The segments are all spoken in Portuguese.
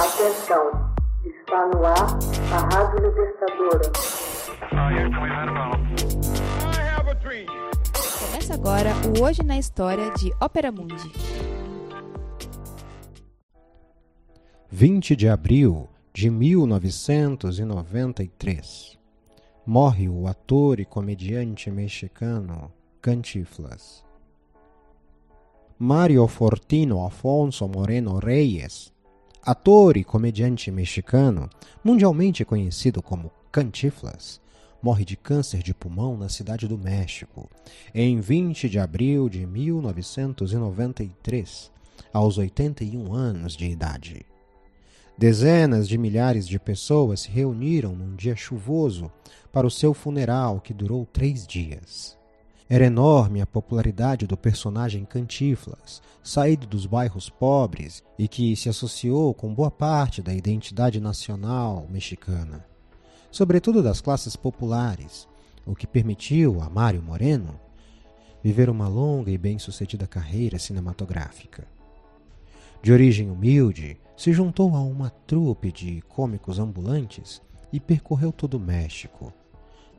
Atenção, está no ar a Rádio Libertadora. Começa agora o Hoje na História de Ópera Mundi. 20 de abril de 1993. Morre o ator e comediante mexicano Cantiflas. Mário Fortino Afonso Moreno Reyes, ator e comediante mexicano, mundialmente conhecido como Cantiflas, morre de câncer de pulmão na cidade do México, em 20 de abril de 1993, aos 81 anos de idade. Dezenas de milhares de pessoas se reuniram num dia chuvoso para o seu funeral, que durou três dias. Era enorme a popularidade do personagem Cantiflas, saído dos bairros pobres e que se associou com boa parte da identidade nacional mexicana, sobretudo das classes populares, o que permitiu a Mário Moreno viver uma longa e bem-sucedida carreira cinematográfica. De origem humilde, se juntou a uma trupe de cômicos ambulantes e percorreu todo o México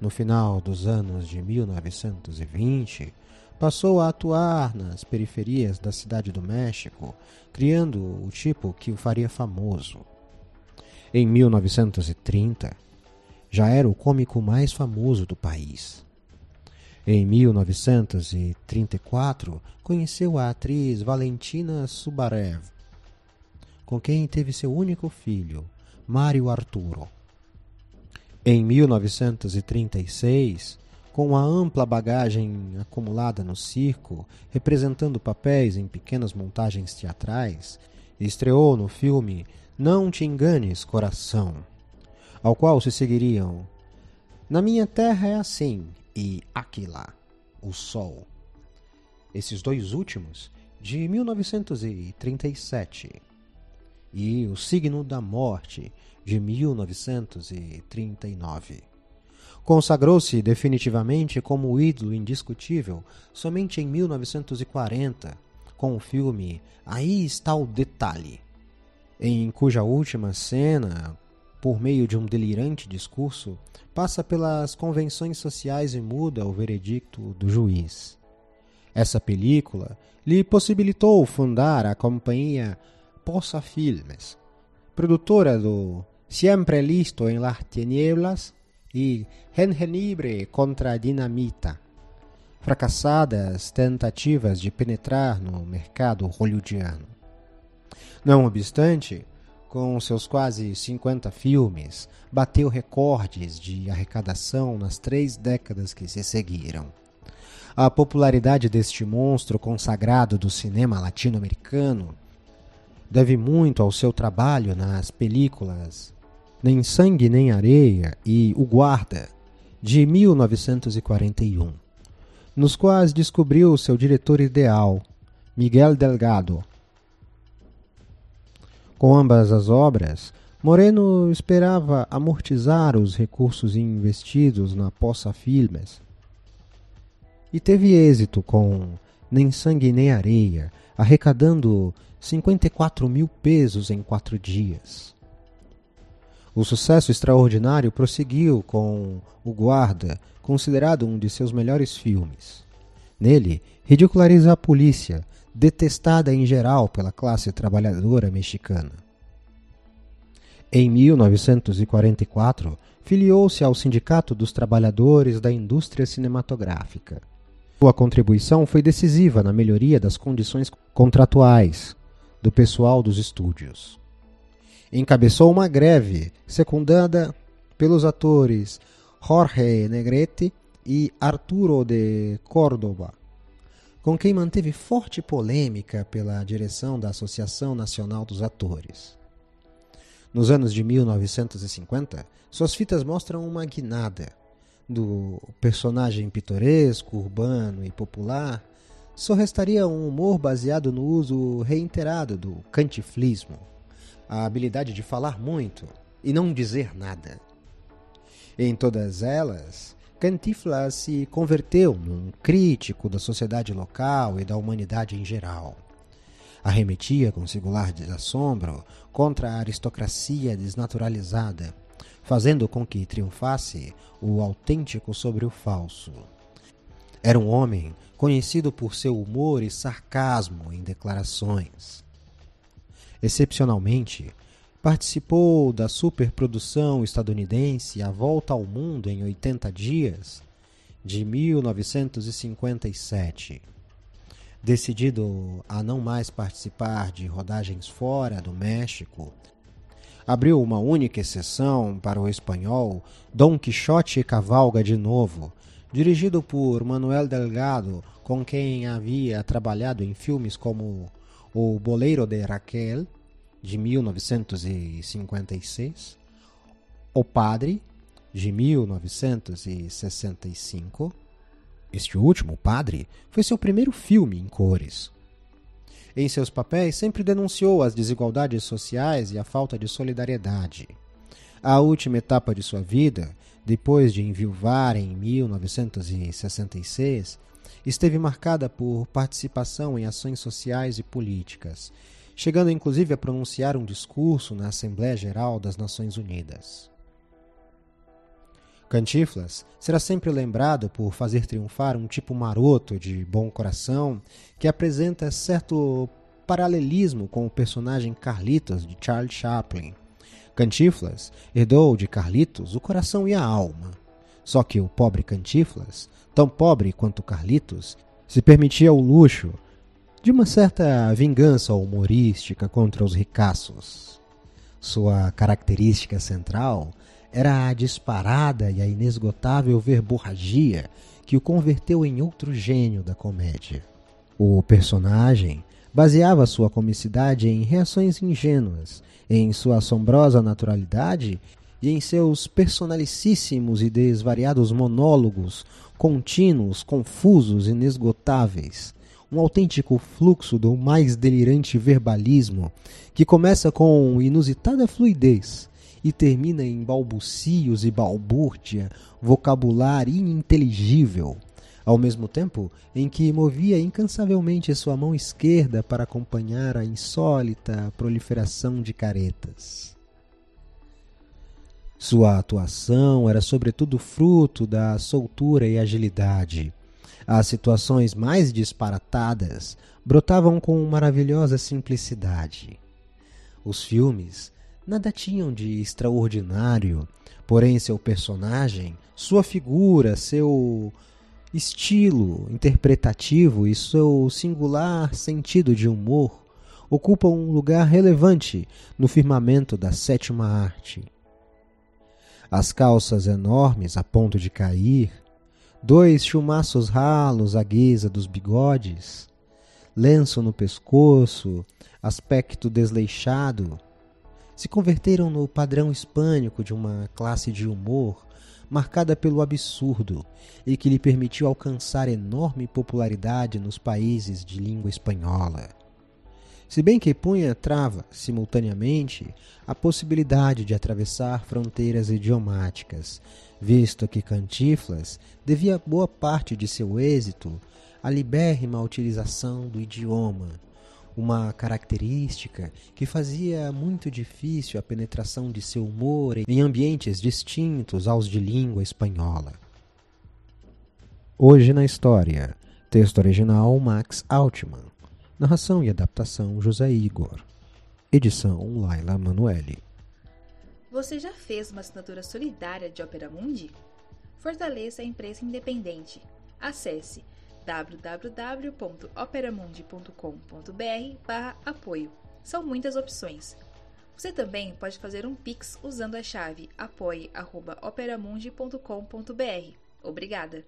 no final dos anos de 1920, passou a atuar nas periferias da cidade do México, criando o tipo que o faria famoso. Em 1930, já era o cômico mais famoso do país. Em 1934, conheceu a atriz Valentina Subarev, com quem teve seu único filho, Mário Arturo. Em 1936, com a ampla bagagem acumulada no circo, representando papéis em pequenas montagens teatrais, estreou no filme Não Te Enganes, Coração, ao qual se seguiriam Na Minha Terra é Assim e Aquila, O Sol. Esses dois últimos, de 1937, e O Signo da Morte, de 1939. Consagrou-se definitivamente como ídolo indiscutível somente em 1940, com o filme Aí está o detalhe, em cuja última cena, por meio de um delirante discurso, passa pelas convenções sociais e muda o veredicto do juiz. Essa película lhe possibilitou fundar a companhia Poça Filmes, produtora do Siempre listo en las tinieblas e Gengibre contra Dinamita. Fracassadas tentativas de penetrar no mercado hollywoodiano. Não obstante, com seus quase 50 filmes, bateu recordes de arrecadação nas três décadas que se seguiram. A popularidade deste monstro consagrado do cinema latino-americano deve muito ao seu trabalho nas películas Nem Sangue Nem Areia e O Guarda, de 1941, nos quais descobriu seu diretor ideal, Miguel Delgado. Com ambas as obras, Moreno esperava amortizar os recursos investidos na Poça Filmes. E teve êxito com Nem Sangue Nem Areia, arrecadando 54 mil pesos em quatro dias. O sucesso extraordinário prosseguiu com O Guarda, considerado um de seus melhores filmes. Nele, ridiculariza a polícia, detestada em geral pela classe trabalhadora mexicana. Em 1944, filiou-se ao Sindicato dos Trabalhadores da Indústria Cinematográfica. Sua contribuição foi decisiva na melhoria das condições contratuais, do pessoal dos estúdios. Encabeçou uma greve secundada pelos atores Jorge Negrete e Arturo de Córdoba, com quem manteve forte polêmica pela direção da Associação Nacional dos Atores. Nos anos de 1950, suas fitas mostram uma guinada do personagem pitoresco, urbano e popular só restaria um humor baseado no uso reiterado do cantiflismo, a habilidade de falar muito e não dizer nada. Em todas elas, Cantiflas se converteu num crítico da sociedade local e da humanidade em geral. Arremetia com singular desassombro contra a aristocracia desnaturalizada, fazendo com que triunfasse o autêntico sobre o falso. Era um homem conhecido por seu humor e sarcasmo em declarações. Excepcionalmente, participou da superprodução estadunidense A Volta ao Mundo em 80 Dias, de 1957. Decidido a não mais participar de rodagens fora do México, abriu uma única exceção para o espanhol Dom Quixote Cavalga de Novo, dirigido por Manuel Delgado, com quem havia trabalhado em filmes como O Boleiro de Raquel, de 1956, O Padre, de 1965. Este último, Padre, foi seu primeiro filme em cores. Em seus papéis, sempre denunciou as desigualdades sociais e a falta de solidariedade. A última etapa de sua vida, depois de enviuvar em 1966, esteve marcada por participação em ações sociais e políticas, chegando inclusive a pronunciar um discurso na Assembleia Geral das Nações Unidas. Cantiflas será sempre lembrado por fazer triunfar um tipo maroto de bom coração que apresenta certo paralelismo com o personagem Carlitos de Charles Chaplin. Cantiflas herdou de Carlitos o coração e a alma. Só que o pobre Cantiflas, tão pobre quanto Carlitos, se permitia o luxo de uma certa vingança humorística contra os ricaços. Sua característica central era a disparada e a inesgotável verborragia que o converteu em outro gênio da comédia. O personagem baseava sua comicidade em reações ingênuas, em sua assombrosa naturalidade e em seus personalicíssimos e desvariados monólogos, contínuos, confusos, inesgotáveis. Um autêntico fluxo do mais delirante verbalismo, que começa com inusitada fluidez e termina em balbucios e balbúrdia, vocabulário ininteligível, ao mesmo tempo em que movia incansavelmente sua mão esquerda para acompanhar a insólita proliferação de caretas. Sua atuação era sobretudo fruto da soltura e agilidade. As situações mais disparatadas brotavam com maravilhosa simplicidade. Os filmes nada tinham de extraordinário, porém seu personagem, sua figura, seu estilo interpretativo e seu singular sentido de humor ocupam um lugar relevante no firmamento da sétima arte. As calças enormes a ponto de cair, dois chumaços ralos à guisa dos bigodes, lenço no pescoço, aspecto desleixado, se converteram no padrão hispânico de uma classe de humor marcada pelo absurdo e que lhe permitiu alcançar enorme popularidade nos países de língua espanhola. Se bem que punha trava, simultaneamente, a possibilidade de atravessar fronteiras idiomáticas, visto que Cantiflas devia boa parte de seu êxito à libérrima utilização do idioma, uma característica que fazia muito difícil a penetração de seu humor em ambientes distintos aos de língua espanhola. Hoje na história, texto original Max Altman, narração e adaptação José Igor, edição Laila Manuelle. Você já fez uma assinatura solidária de Opera Mundi? Fortaleça a imprensa independente. Acesse www.operamundi.com.br/apoio. São muitas opções. Você também pode fazer um Pix usando a chave apoie.operamundi.com.br. Obrigada!